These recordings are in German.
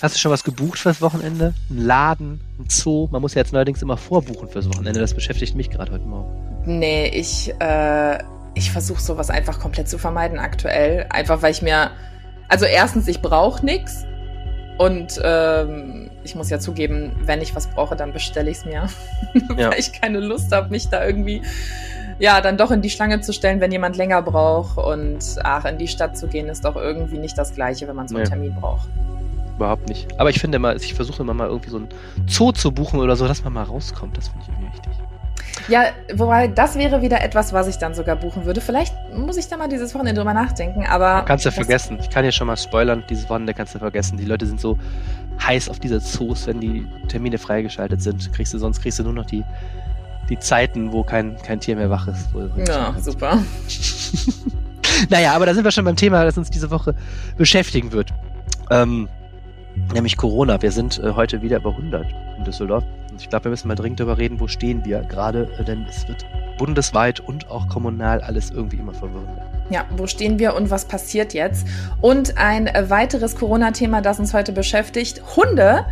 Hast du schon was gebucht fürs Wochenende? Ein Laden, ein Zoo? Man muss ja jetzt neuerdings immer vorbuchen fürs Wochenende. Das beschäftigt mich gerade heute Morgen. Nee, ich, äh, ich versuche sowas einfach komplett zu vermeiden aktuell. Einfach weil ich mir. Also erstens, ich brauche nichts. Und ähm, ich muss ja zugeben, wenn ich was brauche, dann bestelle ich es mir. Ja. weil ich keine Lust habe, mich da irgendwie ja, dann doch in die Schlange zu stellen, wenn jemand länger braucht. Und ach, in die Stadt zu gehen, ist doch irgendwie nicht das Gleiche, wenn man so einen nee. Termin braucht überhaupt nicht. Aber ich finde immer, ich versuche immer mal irgendwie so ein Zoo zu buchen oder so, dass man mal rauskommt. Das finde ich irgendwie wichtig. Ja, wobei das wäre wieder etwas, was ich dann sogar buchen würde. Vielleicht muss ich da mal dieses Wochenende drüber nachdenken, aber. Kannst du vergessen. Ich kann ja schon mal spoilern, dieses Wochenende kannst du vergessen. Die Leute sind so heiß auf diese Zoos, wenn die Termine freigeschaltet sind. Kriegst du, sonst kriegst du nur noch die, die Zeiten, wo kein, kein Tier mehr wach ist. Ja, super. naja, aber da sind wir schon beim Thema, das uns diese Woche beschäftigen wird. Ähm, nämlich Corona. Wir sind äh, heute wieder über 100 in Düsseldorf. Und ich glaube, wir müssen mal dringend darüber reden, wo stehen wir gerade, äh, denn es wird bundesweit und auch kommunal alles irgendwie immer verwirrender. Ja, wo stehen wir und was passiert jetzt? Und ein weiteres Corona-Thema, das uns heute beschäftigt, Hunde.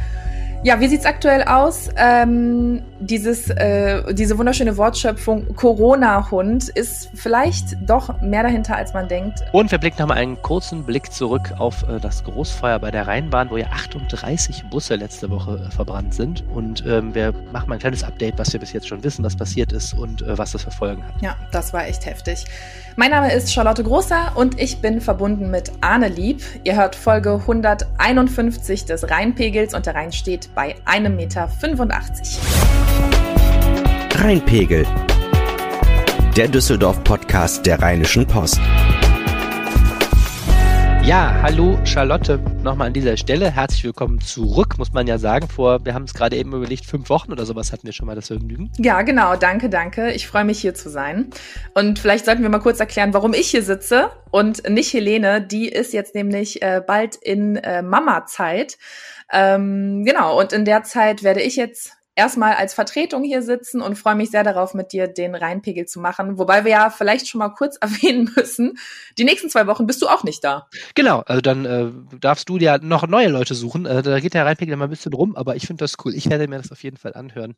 Ja, wie sieht's aktuell aus? Ähm, dieses, äh, diese wunderschöne Wortschöpfung Corona-Hund ist vielleicht doch mehr dahinter, als man denkt. Und wir blicken nochmal einen kurzen Blick zurück auf äh, das Großfeuer bei der Rheinbahn, wo ja 38 Busse letzte Woche äh, verbrannt sind. Und ähm, wir machen mal ein kleines Update, was wir bis jetzt schon wissen, was passiert ist und äh, was das für Folgen hat. Ja, das war echt heftig. Mein Name ist Charlotte Großer und ich bin verbunden mit Arne Lieb. Ihr hört Folge 151 des Rheinpegels und der Rhein steht bei 1,85 Meter. Rheinpegel. Der Düsseldorf-Podcast der Rheinischen Post. Ja, hallo Charlotte, nochmal an dieser Stelle. Herzlich willkommen zurück, muss man ja sagen. Vor, wir haben es gerade eben überlegt, fünf Wochen oder sowas hatten wir schon mal das Vergnügen. Ja, genau, danke, danke. Ich freue mich hier zu sein. Und vielleicht sollten wir mal kurz erklären, warum ich hier sitze und nicht Helene. Die ist jetzt nämlich äh, bald in äh, Mama-Zeit. Ähm, genau, und in der Zeit werde ich jetzt erstmal als Vertretung hier sitzen und freue mich sehr darauf, mit dir den Rheinpegel zu machen. Wobei wir ja vielleicht schon mal kurz erwähnen müssen, die nächsten zwei Wochen bist du auch nicht da. Genau, also dann äh, darfst du dir noch neue Leute suchen. Äh, da geht der Rheinpegel mal ein bisschen rum, aber ich finde das cool. Ich werde mir das auf jeden Fall anhören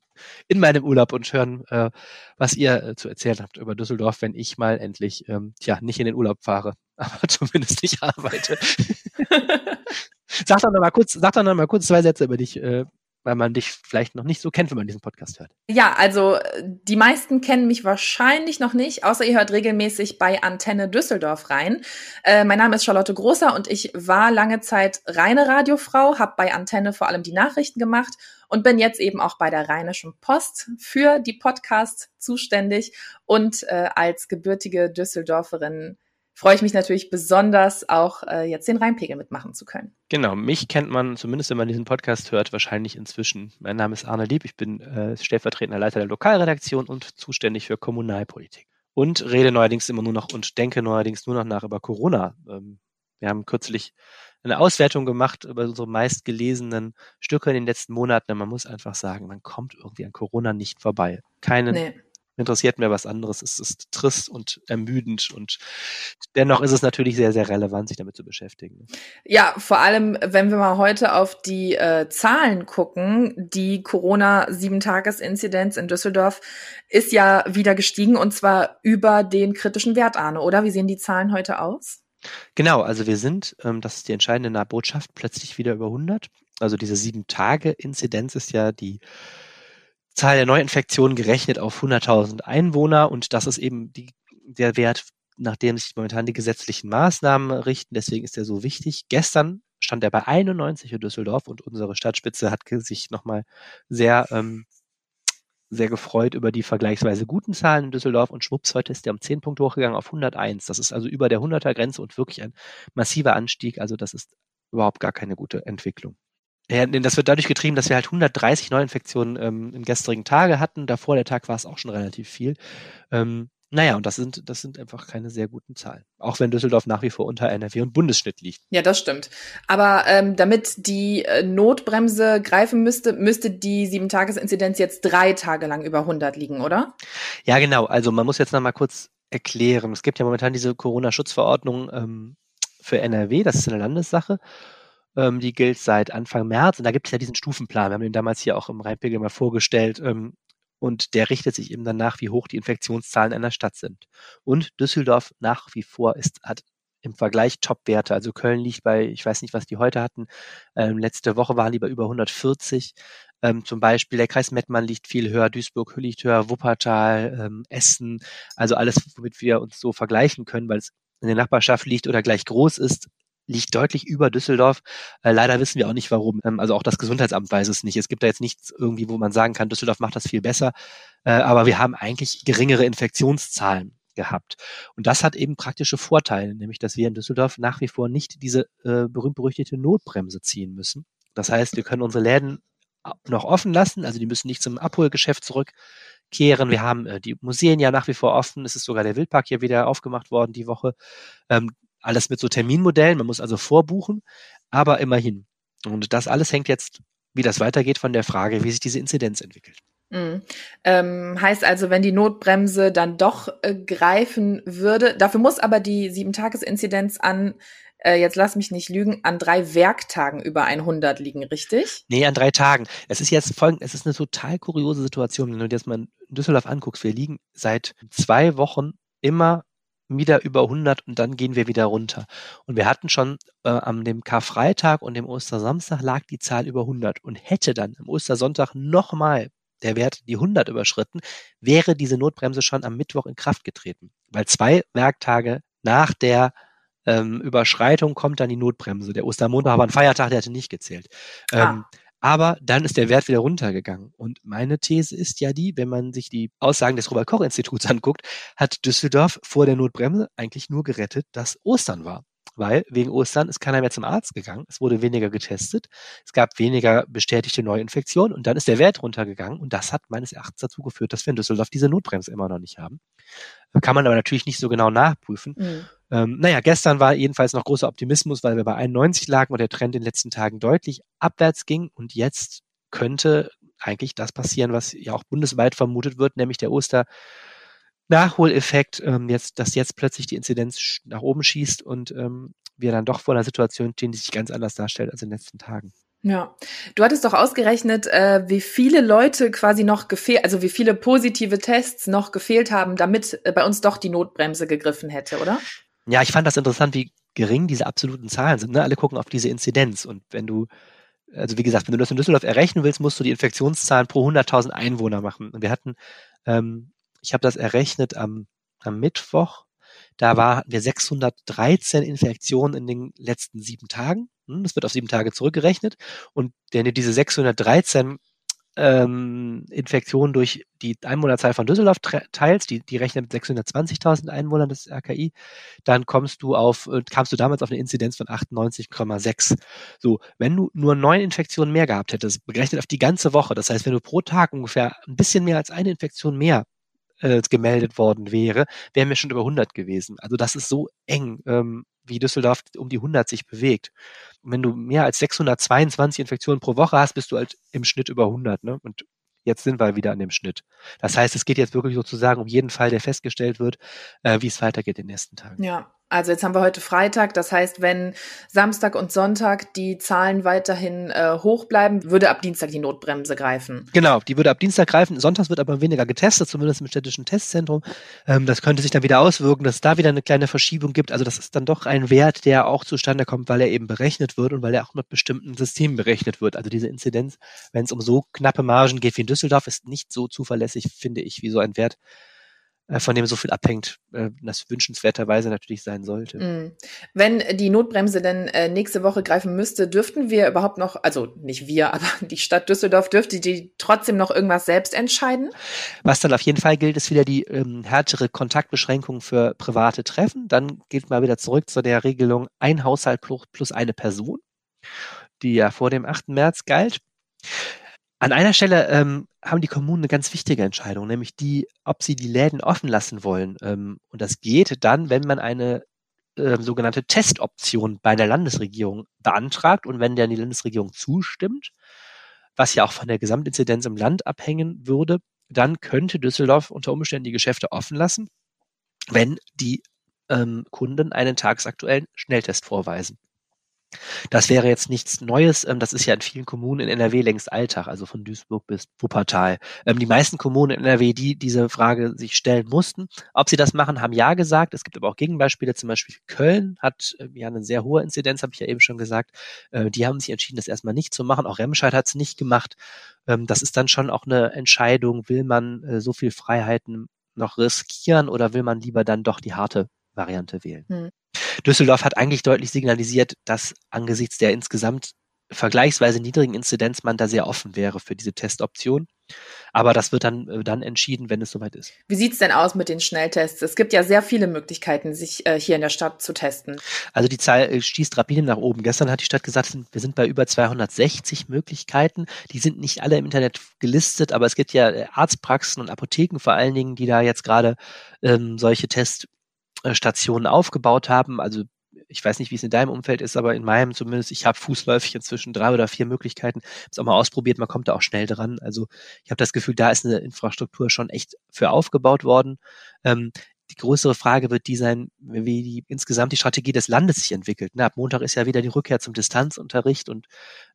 in meinem Urlaub und hören, äh, was ihr äh, zu erzählen habt über Düsseldorf, wenn ich mal endlich, ähm, tja, nicht in den Urlaub fahre, aber zumindest nicht arbeite. sag doch noch mal kurz, sag doch noch mal kurz zwei Sätze über dich, äh, weil man dich vielleicht noch nicht so kennt, wenn man diesen Podcast hört. Ja, also die meisten kennen mich wahrscheinlich noch nicht, außer ihr hört regelmäßig bei Antenne Düsseldorf rein. Äh, mein Name ist Charlotte Großer und ich war lange Zeit reine Radiofrau, habe bei Antenne vor allem die Nachrichten gemacht und bin jetzt eben auch bei der Rheinischen Post für die Podcasts zuständig und äh, als gebürtige Düsseldorferin freue ich mich natürlich besonders, auch äh, jetzt den Rheinpegel mitmachen zu können. Genau, mich kennt man, zumindest wenn man diesen Podcast hört, wahrscheinlich inzwischen. Mein Name ist Arne Lieb, ich bin äh, stellvertretender Leiter der Lokalredaktion und zuständig für Kommunalpolitik. Und rede neuerdings immer nur noch und denke neuerdings nur noch nach über Corona. Ähm, wir haben kürzlich eine Auswertung gemacht über unsere meistgelesenen Stücke in den letzten Monaten. Und man muss einfach sagen, man kommt irgendwie an Corona nicht vorbei. Keinen nee interessiert mir was anderes. Es ist trist und ermüdend und dennoch ist es natürlich sehr, sehr relevant, sich damit zu beschäftigen. Ja, vor allem, wenn wir mal heute auf die äh, Zahlen gucken, die Corona-Sieben-Tages-Inzidenz in Düsseldorf ist ja wieder gestiegen und zwar über den kritischen Wert, Arne, oder? Wie sehen die Zahlen heute aus? Genau, also wir sind, ähm, das ist die entscheidende Botschaft, plötzlich wieder über 100. Also diese Sieben-Tage-Inzidenz ist ja die Zahl der Neuinfektionen gerechnet auf 100.000 Einwohner und das ist eben die, der Wert, nach dem sich momentan die gesetzlichen Maßnahmen richten. Deswegen ist er so wichtig. Gestern stand er bei 91 in Düsseldorf und unsere Stadtspitze hat sich nochmal sehr, ähm, sehr gefreut über die vergleichsweise guten Zahlen in Düsseldorf und schwupps, heute ist er um 10 Punkte hochgegangen auf 101. Das ist also über der 100er Grenze und wirklich ein massiver Anstieg. Also das ist überhaupt gar keine gute Entwicklung. Ja, das wird dadurch getrieben, dass wir halt 130 Neuinfektionen ähm, im gestrigen Tage hatten. Davor der Tag war es auch schon relativ viel. Ähm, naja, und das sind, das sind einfach keine sehr guten Zahlen. Auch wenn Düsseldorf nach wie vor unter NRW und Bundesschnitt liegt. Ja, das stimmt. Aber ähm, damit die äh, Notbremse greifen müsste, müsste die Sieben-Tages-Inzidenz jetzt drei Tage lang über 100 liegen, oder? Ja, genau. Also man muss jetzt noch mal kurz erklären. Es gibt ja momentan diese Corona-Schutzverordnung ähm, für NRW. Das ist eine Landessache. Ähm, die gilt seit Anfang März und da gibt es ja diesen Stufenplan. Wir haben den damals hier auch im Rheinpegel mal vorgestellt. Ähm, und der richtet sich eben danach, wie hoch die Infektionszahlen einer Stadt sind. Und Düsseldorf nach wie vor ist, hat im Vergleich Top-Werte. Also Köln liegt bei, ich weiß nicht, was die heute hatten. Ähm, letzte Woche waren die bei über 140. Ähm, zum Beispiel der Kreis Mettmann liegt viel höher, Duisburg liegt höher, Wuppertal, ähm, Essen, also alles, womit wir uns so vergleichen können, weil es in der Nachbarschaft liegt oder gleich groß ist, liegt deutlich über Düsseldorf. Äh, leider wissen wir auch nicht warum. Ähm, also auch das Gesundheitsamt weiß es nicht. Es gibt da jetzt nichts irgendwie, wo man sagen kann, Düsseldorf macht das viel besser. Äh, aber wir haben eigentlich geringere Infektionszahlen gehabt. Und das hat eben praktische Vorteile, nämlich dass wir in Düsseldorf nach wie vor nicht diese äh, berühmt-berüchtigte Notbremse ziehen müssen. Das heißt, wir können unsere Läden noch offen lassen, also die müssen nicht zum Abholgeschäft zurückkehren. Wir haben äh, die Museen ja nach wie vor offen. Es ist sogar der Wildpark hier wieder aufgemacht worden die Woche. Ähm, alles mit so Terminmodellen. Man muss also vorbuchen, aber immerhin. Und das alles hängt jetzt, wie das weitergeht, von der Frage, wie sich diese Inzidenz entwickelt. Mhm. Ähm, heißt also, wenn die Notbremse dann doch äh, greifen würde, dafür muss aber die Sieben-Tages-Inzidenz an äh, jetzt lass mich nicht lügen, an drei Werktagen über 100 liegen, richtig? Nee, an drei Tagen. Es ist jetzt folgend, es ist eine total kuriose Situation, wenn du dir das mal in Düsseldorf anguckst. Wir liegen seit zwei Wochen immer wieder über 100 und dann gehen wir wieder runter. Und wir hatten schon äh, am dem Karfreitag und dem Ostersamstag lag die Zahl über 100 und hätte dann am Ostersonntag nochmal der Wert die 100 überschritten, wäre diese Notbremse schon am Mittwoch in Kraft getreten. Weil zwei Werktage nach der ähm, Überschreitung kommt dann die Notbremse. Der Ostermontag war ein Feiertag, der hatte nicht gezählt. Ah. Aber dann ist der Wert wieder runtergegangen. Und meine These ist ja die, wenn man sich die Aussagen des Robert-Koch-Instituts anguckt, hat Düsseldorf vor der Notbremse eigentlich nur gerettet, dass Ostern war weil wegen Ostern ist keiner mehr zum Arzt gegangen. Es wurde weniger getestet. Es gab weniger bestätigte Neuinfektionen und dann ist der Wert runtergegangen und das hat meines Erachtens dazu geführt, dass wir in Düsseldorf diese Notbremse immer noch nicht haben. Kann man aber natürlich nicht so genau nachprüfen. Mhm. Ähm, naja, gestern war jedenfalls noch großer Optimismus, weil wir bei 91 lagen und der Trend in den letzten Tagen deutlich abwärts ging und jetzt könnte eigentlich das passieren, was ja auch bundesweit vermutet wird, nämlich der Oster Nachholeffekt, ähm, jetzt, dass jetzt plötzlich die Inzidenz nach oben schießt und ähm, wir dann doch vor einer Situation stehen, die sich ganz anders darstellt als in den letzten Tagen. Ja, du hattest doch ausgerechnet, äh, wie viele Leute quasi noch gefehlt, also wie viele positive Tests noch gefehlt haben, damit äh, bei uns doch die Notbremse gegriffen hätte, oder? Ja, ich fand das interessant, wie gering diese absoluten Zahlen sind. Ne? Alle gucken auf diese Inzidenz und wenn du also wie gesagt, wenn du das in Düsseldorf errechnen willst, musst du die Infektionszahlen pro 100.000 Einwohner machen. Und wir hatten ähm, ich habe das errechnet am, am Mittwoch. Da waren wir 613 Infektionen in den letzten sieben Tagen. Hm, das wird auf sieben Tage zurückgerechnet. Und wenn du diese 613 ähm, Infektionen durch die Einwohnerzahl von Düsseldorf teilst, die, die rechnet mit 620.000 Einwohnern des RKI, dann kommst du auf, äh, kamst du damals auf eine Inzidenz von 98,6. So, wenn du nur neun Infektionen mehr gehabt hättest, berechnet auf die ganze Woche, das heißt, wenn du pro Tag ungefähr ein bisschen mehr als eine Infektion mehr äh, gemeldet worden wäre, wären wir schon über 100 gewesen. Also das ist so eng, ähm, wie Düsseldorf um die 100 sich bewegt. Und wenn du mehr als 622 Infektionen pro Woche hast, bist du halt im Schnitt über 100. Ne? Und jetzt sind wir wieder an dem Schnitt. Das heißt, es geht jetzt wirklich sozusagen um jeden Fall, der festgestellt wird, äh, wie es weitergeht in den nächsten Tagen. Ja, also jetzt haben wir heute Freitag, das heißt, wenn Samstag und Sonntag die Zahlen weiterhin äh, hoch bleiben, würde ab Dienstag die Notbremse greifen. Genau, die würde ab Dienstag greifen. Sonntags wird aber weniger getestet, zumindest im städtischen Testzentrum. Ähm, das könnte sich dann wieder auswirken, dass es da wieder eine kleine Verschiebung gibt. Also das ist dann doch ein Wert, der auch zustande kommt, weil er eben berechnet wird und weil er auch mit bestimmten Systemen berechnet wird. Also diese Inzidenz, wenn es um so knappe Margen geht wie in Düsseldorf, ist nicht so zuverlässig, finde ich, wie so ein Wert, von dem so viel abhängt, äh, das wünschenswerterweise natürlich sein sollte. Mm. Wenn die Notbremse denn äh, nächste Woche greifen müsste, dürften wir überhaupt noch, also nicht wir, aber die Stadt Düsseldorf dürfte die trotzdem noch irgendwas selbst entscheiden? Was dann auf jeden Fall gilt, ist wieder die ähm, härtere Kontaktbeschränkung für private Treffen. Dann geht mal wieder zurück zu der Regelung ein Haushalt plus eine Person, die ja vor dem 8. März galt. An einer Stelle ähm, haben die Kommunen eine ganz wichtige Entscheidung, nämlich die, ob sie die Läden offen lassen wollen. Ähm, und das geht dann, wenn man eine äh, sogenannte Testoption bei der Landesregierung beantragt und wenn dann die Landesregierung zustimmt, was ja auch von der Gesamtinzidenz im Land abhängen würde, dann könnte Düsseldorf unter Umständen die Geschäfte offen lassen, wenn die ähm, Kunden einen tagesaktuellen Schnelltest vorweisen. Das wäre jetzt nichts Neues. Ähm, das ist ja in vielen Kommunen in NRW längst Alltag, also von Duisburg bis Wuppertal. Ähm, die meisten Kommunen in NRW, die diese Frage sich stellen mussten, ob sie das machen, haben ja gesagt. Es gibt aber auch Gegenbeispiele. Zum Beispiel Köln hat ähm, ja eine sehr hohe Inzidenz, habe ich ja eben schon gesagt. Äh, die haben sich entschieden, das erstmal nicht zu machen. Auch Remscheid hat es nicht gemacht. Das ist dann schon auch eine Entscheidung. Will man äh, so viel Freiheiten noch riskieren oder will man lieber dann doch die harte Variante wählen? Hm. Düsseldorf hat eigentlich deutlich signalisiert, dass angesichts der insgesamt vergleichsweise niedrigen Inzidenz man da sehr offen wäre für diese Testoption. Aber das wird dann, äh, dann entschieden, wenn es soweit ist. Wie sieht's denn aus mit den Schnelltests? Es gibt ja sehr viele Möglichkeiten, sich äh, hier in der Stadt zu testen. Also die Zahl äh, stieß rapide nach oben. Gestern hat die Stadt gesagt, wir sind bei über 260 Möglichkeiten. Die sind nicht alle im Internet gelistet, aber es gibt ja äh, Arztpraxen und Apotheken vor allen Dingen, die da jetzt gerade ähm, solche Tests Stationen aufgebaut haben. Also ich weiß nicht, wie es in deinem Umfeld ist, aber in meinem zumindest, ich habe fußläufig inzwischen drei oder vier Möglichkeiten. Ich es auch mal ausprobiert, man kommt da auch schnell dran. Also ich habe das Gefühl, da ist eine Infrastruktur schon echt für aufgebaut worden. Ähm, die größere Frage wird die sein, wie die, insgesamt die Strategie des Landes sich entwickelt. Na, ab Montag ist ja wieder die Rückkehr zum Distanzunterricht und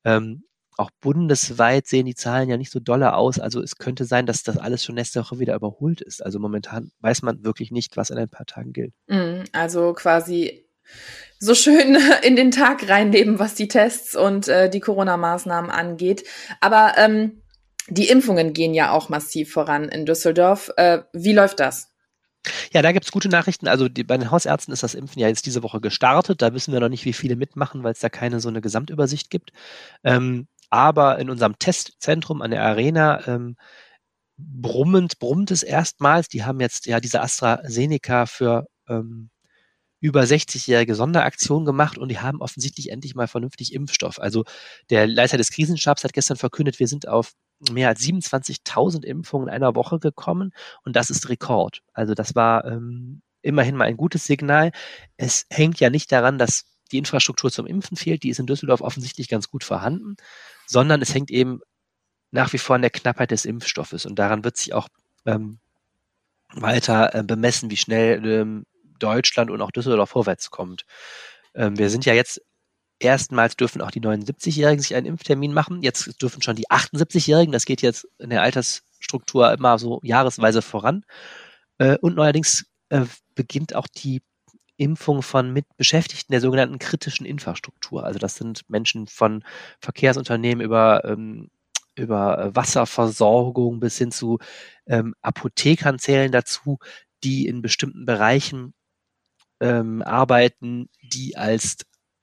ähm, auch bundesweit sehen die Zahlen ja nicht so dolle aus. Also es könnte sein, dass das alles schon nächste Woche wieder überholt ist. Also momentan weiß man wirklich nicht, was in ein paar Tagen gilt. Mhm, also quasi so schön in den Tag reinleben, was die Tests und äh, die Corona-Maßnahmen angeht. Aber ähm, die Impfungen gehen ja auch massiv voran in Düsseldorf. Äh, wie läuft das? Ja, da gibt's gute Nachrichten. Also die, bei den Hausärzten ist das Impfen ja jetzt diese Woche gestartet. Da wissen wir noch nicht, wie viele mitmachen, weil es da keine so eine Gesamtübersicht gibt. Ähm, aber in unserem Testzentrum an der Arena ähm, brummend, brummt es erstmals. Die haben jetzt ja diese AstraZeneca für ähm, über 60-jährige Sonderaktion gemacht und die haben offensichtlich endlich mal vernünftig Impfstoff. Also der Leiter des Krisenstabs hat gestern verkündet, wir sind auf mehr als 27.000 Impfungen in einer Woche gekommen und das ist Rekord. Also das war ähm, immerhin mal ein gutes Signal. Es hängt ja nicht daran, dass die Infrastruktur zum Impfen fehlt, die ist in Düsseldorf offensichtlich ganz gut vorhanden, sondern es hängt eben nach wie vor an der Knappheit des Impfstoffes und daran wird sich auch ähm, weiter äh, bemessen, wie schnell ähm, Deutschland und auch Düsseldorf vorwärts kommt. Ähm, wir sind ja jetzt erstmals dürfen auch die 79-Jährigen sich einen Impftermin machen. Jetzt dürfen schon die 78-Jährigen, das geht jetzt in der Altersstruktur immer so jahresweise voran. Äh, und neuerdings äh, beginnt auch die Impfung von Mitbeschäftigten der sogenannten kritischen Infrastruktur. Also das sind Menschen von Verkehrsunternehmen über, ähm, über Wasserversorgung bis hin zu ähm, Apothekern zählen dazu, die in bestimmten Bereichen ähm, arbeiten, die als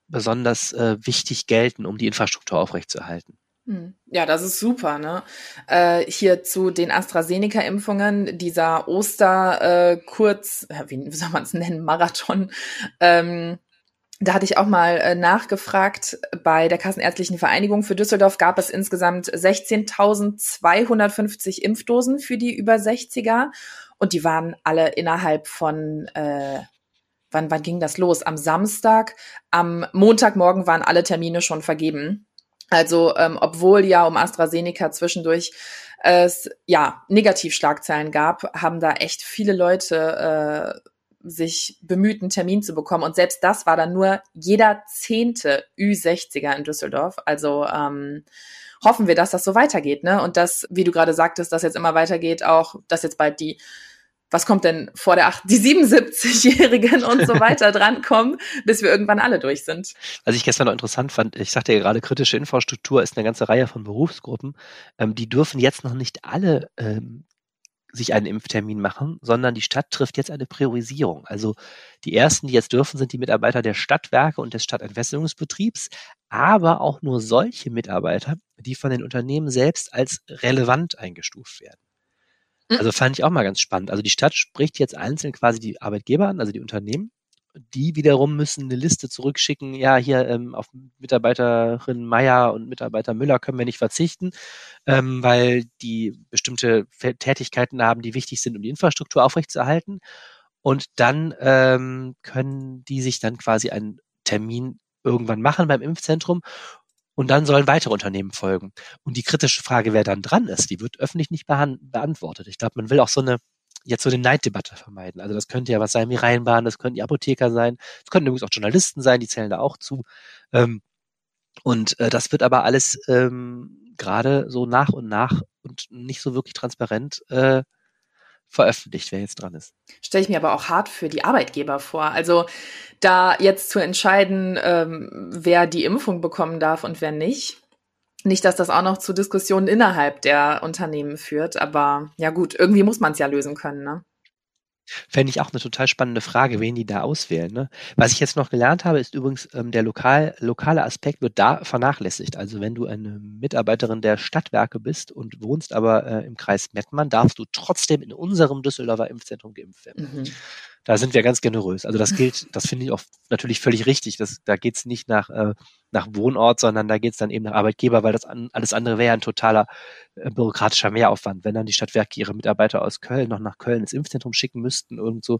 besonders äh, wichtig gelten, um die Infrastruktur aufrechtzuerhalten. Hm. Ja, das ist super, ne? Äh, hier zu den AstraZeneca-Impfungen, dieser Oster äh, wie soll man es nennen, Marathon. Ähm, da hatte ich auch mal äh, nachgefragt. Bei der Kassenärztlichen Vereinigung für Düsseldorf gab es insgesamt 16.250 Impfdosen für die über 60er und die waren alle innerhalb von äh, wann, wann ging das los? Am Samstag, am Montagmorgen waren alle Termine schon vergeben. Also ähm, obwohl ja um AstraZeneca zwischendurch es ja Negativschlagzeilen gab, haben da echt viele Leute äh, sich bemüht, einen Termin zu bekommen. Und selbst das war dann nur jeder zehnte Ü60er in Düsseldorf. Also ähm, hoffen wir, dass das so weitergeht, ne? Und dass, wie du gerade sagtest, dass jetzt immer weitergeht, auch, dass jetzt bald die was kommt denn vor der 8, die 77-Jährigen und so weiter drankommen, bis wir irgendwann alle durch sind. Was ich gestern noch interessant fand, ich sagte ja gerade, kritische Infrastruktur ist eine ganze Reihe von Berufsgruppen. Ähm, die dürfen jetzt noch nicht alle ähm, sich einen Impftermin machen, sondern die Stadt trifft jetzt eine Priorisierung. Also die ersten, die jetzt dürfen, sind die Mitarbeiter der Stadtwerke und des Stadtentwässerungsbetriebs, aber auch nur solche Mitarbeiter, die von den Unternehmen selbst als relevant eingestuft werden. Hm. Also fand ich auch mal ganz spannend. Also die Stadt spricht jetzt einzeln quasi die Arbeitgeber an, also die Unternehmen. Die wiederum müssen eine Liste zurückschicken. Ja, hier ähm, auf Mitarbeiterin Meier und Mitarbeiter Müller können wir nicht verzichten, ähm, weil die bestimmte Tätigkeiten haben, die wichtig sind, um die Infrastruktur aufrechtzuerhalten. Und dann ähm, können die sich dann quasi einen Termin irgendwann machen beim Impfzentrum und dann sollen weitere Unternehmen folgen. Und die kritische Frage, wer dann dran ist, die wird öffentlich nicht beantwortet. Ich glaube, man will auch so eine jetzt so eine Neiddebatte vermeiden. Also das könnte ja was sein wie Rheinbahn, das könnten die Apotheker sein, das könnten übrigens auch Journalisten sein, die zählen da auch zu. Ähm, und äh, das wird aber alles ähm, gerade so nach und nach und nicht so wirklich transparent äh, veröffentlicht, wer jetzt dran ist. Stelle ich mir aber auch hart für die Arbeitgeber vor. Also da jetzt zu entscheiden, ähm, wer die Impfung bekommen darf und wer nicht. Nicht, dass das auch noch zu Diskussionen innerhalb der Unternehmen führt, aber ja gut, irgendwie muss man es ja lösen können, ne? Fände ich auch eine total spannende Frage, wen die da auswählen. Ne? Was ich jetzt noch gelernt habe, ist übrigens, ähm, der lokal, lokale Aspekt wird da vernachlässigt. Also wenn du eine Mitarbeiterin der Stadtwerke bist und wohnst aber äh, im Kreis Mettmann, darfst du trotzdem in unserem Düsseldorfer Impfzentrum geimpft werden. Mhm da sind wir ganz generös. Also das gilt, das finde ich auch natürlich völlig richtig. Das, da geht's nicht nach, äh, nach Wohnort, sondern da geht's dann eben nach Arbeitgeber, weil das an, alles andere wäre ein totaler äh, bürokratischer Mehraufwand. Wenn dann die Stadtwerke ihre Mitarbeiter aus Köln noch nach Köln ins Impfzentrum schicken müssten und so,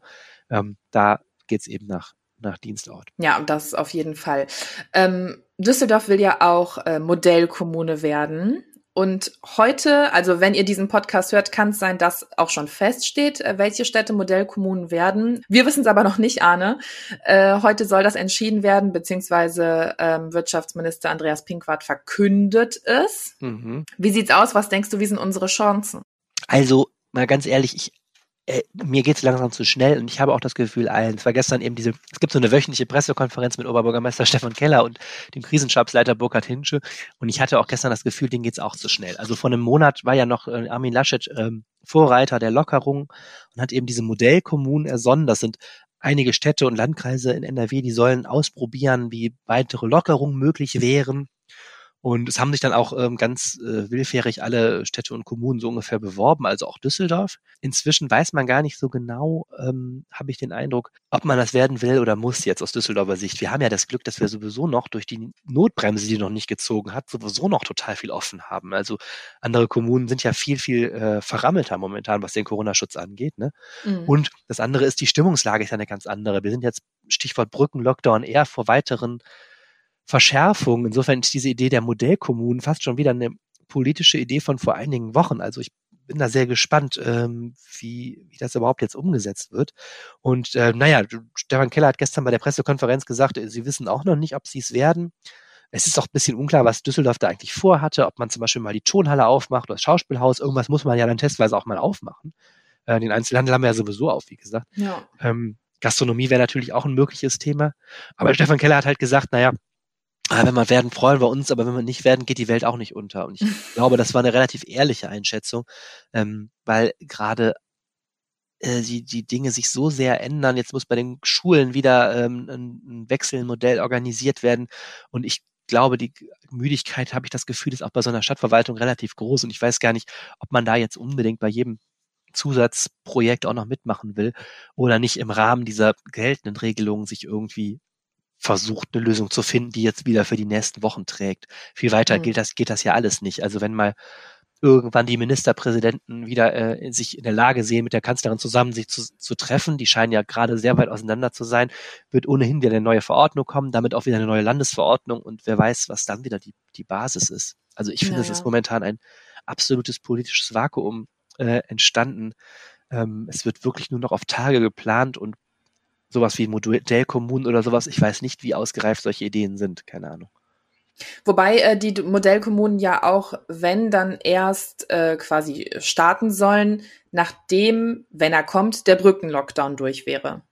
ähm, da geht's eben nach nach Dienstort. Ja, das auf jeden Fall. Ähm, Düsseldorf will ja auch äh, Modellkommune werden. Und heute, also wenn ihr diesen Podcast hört, kann es sein, dass auch schon feststeht, äh, welche Städte Modellkommunen werden. Wir wissen es aber noch nicht, Arne. Äh, heute soll das entschieden werden, beziehungsweise ähm, Wirtschaftsminister Andreas Pinkwart verkündet es. Mhm. Wie sieht's aus? Was denkst du, wie sind unsere Chancen? Also, mal ganz ehrlich, ich äh, mir geht es langsam zu schnell und ich habe auch das Gefühl, allen, es war gestern eben diese, es gibt so eine wöchentliche Pressekonferenz mit Oberbürgermeister Stefan Keller und dem Krisenstabsleiter Burkhard Hinsche und ich hatte auch gestern das Gefühl, denen geht es auch zu schnell. Also vor einem Monat war ja noch äh, Armin Laschet ähm, Vorreiter der Lockerung und hat eben diese Modellkommunen ersonnen. Das sind einige Städte und Landkreise in NRW, die sollen ausprobieren, wie weitere Lockerungen möglich wären. Und es haben sich dann auch ähm, ganz äh, willfährig alle Städte und Kommunen so ungefähr beworben, also auch Düsseldorf. Inzwischen weiß man gar nicht so genau, ähm, habe ich den Eindruck, ob man das werden will oder muss jetzt aus Düsseldorfer Sicht. Wir haben ja das Glück, dass wir sowieso noch durch die Notbremse, die noch nicht gezogen hat, sowieso noch total viel offen haben. Also andere Kommunen sind ja viel, viel äh, verrammelter momentan, was den Corona-Schutz angeht. Ne? Mhm. Und das andere ist, die Stimmungslage ist ja eine ganz andere. Wir sind jetzt Stichwort Brücken, Lockdown eher vor weiteren Verschärfung. Insofern ist diese Idee der Modellkommunen fast schon wieder eine politische Idee von vor einigen Wochen. Also ich bin da sehr gespannt, ähm, wie, wie das überhaupt jetzt umgesetzt wird. Und äh, naja, Stefan Keller hat gestern bei der Pressekonferenz gesagt, äh, sie wissen auch noch nicht, ob sie es werden. Es ist auch ein bisschen unklar, was Düsseldorf da eigentlich vorhatte, ob man zum Beispiel mal die Tonhalle aufmacht oder das Schauspielhaus. Irgendwas muss man ja dann testweise auch mal aufmachen. Äh, den Einzelhandel haben wir ja sowieso auf, wie gesagt. Ja. Ähm, Gastronomie wäre natürlich auch ein mögliches Thema. Aber Stefan Keller hat halt gesagt, naja, wenn wir werden, freuen wir uns, aber wenn wir nicht werden, geht die Welt auch nicht unter. Und ich glaube, das war eine relativ ehrliche Einschätzung, ähm, weil gerade äh, die, die Dinge sich so sehr ändern. Jetzt muss bei den Schulen wieder ähm, ein, ein Wechselmodell organisiert werden. Und ich glaube, die Müdigkeit, habe ich das Gefühl, ist auch bei so einer Stadtverwaltung relativ groß. Und ich weiß gar nicht, ob man da jetzt unbedingt bei jedem Zusatzprojekt auch noch mitmachen will oder nicht im Rahmen dieser geltenden Regelungen sich irgendwie versucht, eine Lösung zu finden, die jetzt wieder für die nächsten Wochen trägt. Viel weiter mhm. geht das, geht das ja alles nicht. Also wenn mal irgendwann die Ministerpräsidenten wieder äh, sich in der Lage sehen, mit der Kanzlerin zusammen sich zu, zu treffen, die scheinen ja gerade sehr weit auseinander zu sein, wird ohnehin wieder eine neue Verordnung kommen, damit auch wieder eine neue Landesverordnung und wer weiß, was dann wieder die, die Basis ist. Also ich finde, naja. es ist momentan ein absolutes politisches Vakuum äh, entstanden. Ähm, es wird wirklich nur noch auf Tage geplant und sowas wie Modellkommunen oder sowas. Ich weiß nicht, wie ausgereift solche Ideen sind. Keine Ahnung. Wobei äh, die Modellkommunen ja auch, wenn dann erst äh, quasi starten sollen, nachdem, wenn er kommt, der Brückenlockdown durch wäre.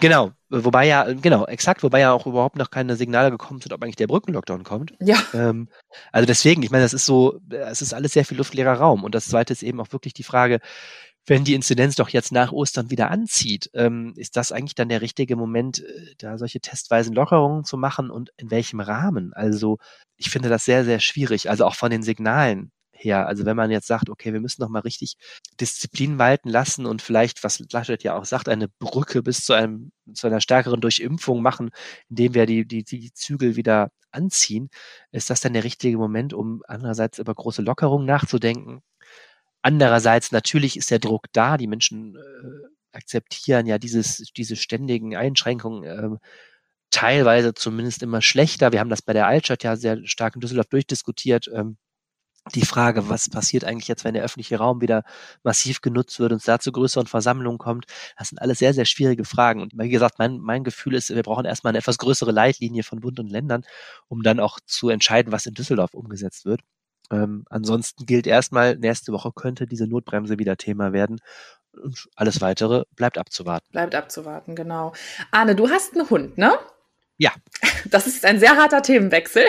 Genau, wobei ja, genau, exakt, wobei ja auch überhaupt noch keine Signale gekommen sind, ob eigentlich der Brückenlockdown kommt. Ja. Ähm, also deswegen, ich meine, das ist so, es ist alles sehr viel luftleerer Raum. Und das zweite ist eben auch wirklich die Frage, wenn die Inzidenz doch jetzt nach Ostern wieder anzieht, ähm, ist das eigentlich dann der richtige Moment, äh, da solche testweisen Lockerungen zu machen und in welchem Rahmen? Also ich finde das sehr, sehr schwierig, also auch von den Signalen her. Also wenn man jetzt sagt, okay, wir müssen noch mal richtig Disziplin walten lassen und vielleicht, was Laschet ja auch sagt, eine Brücke bis zu einem zu einer stärkeren Durchimpfung machen, indem wir die die die Zügel wieder anziehen, ist das dann der richtige Moment, um andererseits über große Lockerungen nachzudenken? Andererseits natürlich ist der Druck da, die Menschen äh, akzeptieren ja dieses, diese ständigen Einschränkungen äh, teilweise zumindest immer schlechter. Wir haben das bei der Altstadt ja sehr stark in Düsseldorf durchdiskutiert. Ähm, die Frage, was passiert eigentlich jetzt, wenn der öffentliche Raum wieder massiv genutzt wird und es da zu größeren Versammlungen kommt, das sind alles sehr, sehr schwierige Fragen. Und wie gesagt, mein, mein Gefühl ist, wir brauchen erstmal eine etwas größere Leitlinie von Bund und Ländern, um dann auch zu entscheiden, was in Düsseldorf umgesetzt wird. Ähm, ansonsten gilt erstmal, nächste Woche könnte diese Notbremse wieder Thema werden. Und alles weitere bleibt abzuwarten. Bleibt abzuwarten, genau. Arne, du hast einen Hund, ne? Ja. Das ist ein sehr harter Themenwechsel.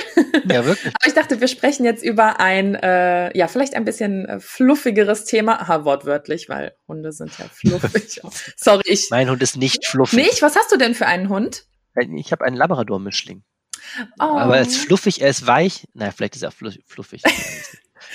Ja, wirklich. Aber ich dachte, wir sprechen jetzt über ein, äh, ja, vielleicht ein bisschen äh, fluffigeres Thema. Aha, wortwörtlich, weil Hunde sind ja fluffig. Sorry, ich. Mein Hund ist nicht fluffig. Nicht? Was hast du denn für einen Hund? Ich habe einen Labrador-Mischling. Oh. Aber er ist fluffig, er ist weich. Na, vielleicht ist er fluffig.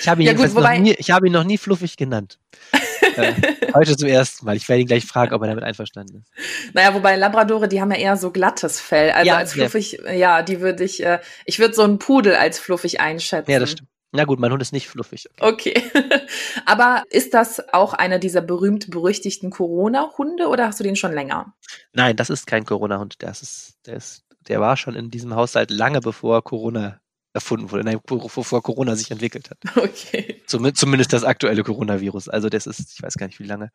Ich habe ihn, Ja, gut, wobei- noch nie, ich habe ihn noch nie fluffig genannt. äh, heute zum ersten Mal. Ich werde ihn gleich fragen, ob er damit einverstanden ist. Naja, wobei Labradore, die haben ja eher so glattes Fell. Also Ja, als ja. fluffig, ja, die würde ich, äh, ich würde so einen Pudel als fluffig einschätzen. Ja, das stimmt. Na gut, mein Hund ist nicht fluffig. Okay. Aber ist das auch einer dieser berühmt-berüchtigten Corona-Hunde oder hast du den schon länger? Nein, das ist kein Corona-Hund. Das ist, der ist, der war schon in diesem Haushalt lange bevor Corona erfunden wurde, nein, bevor Corona sich entwickelt hat. Okay. Zum, zumindest das aktuelle Coronavirus. Also das ist, ich weiß gar nicht, wie lange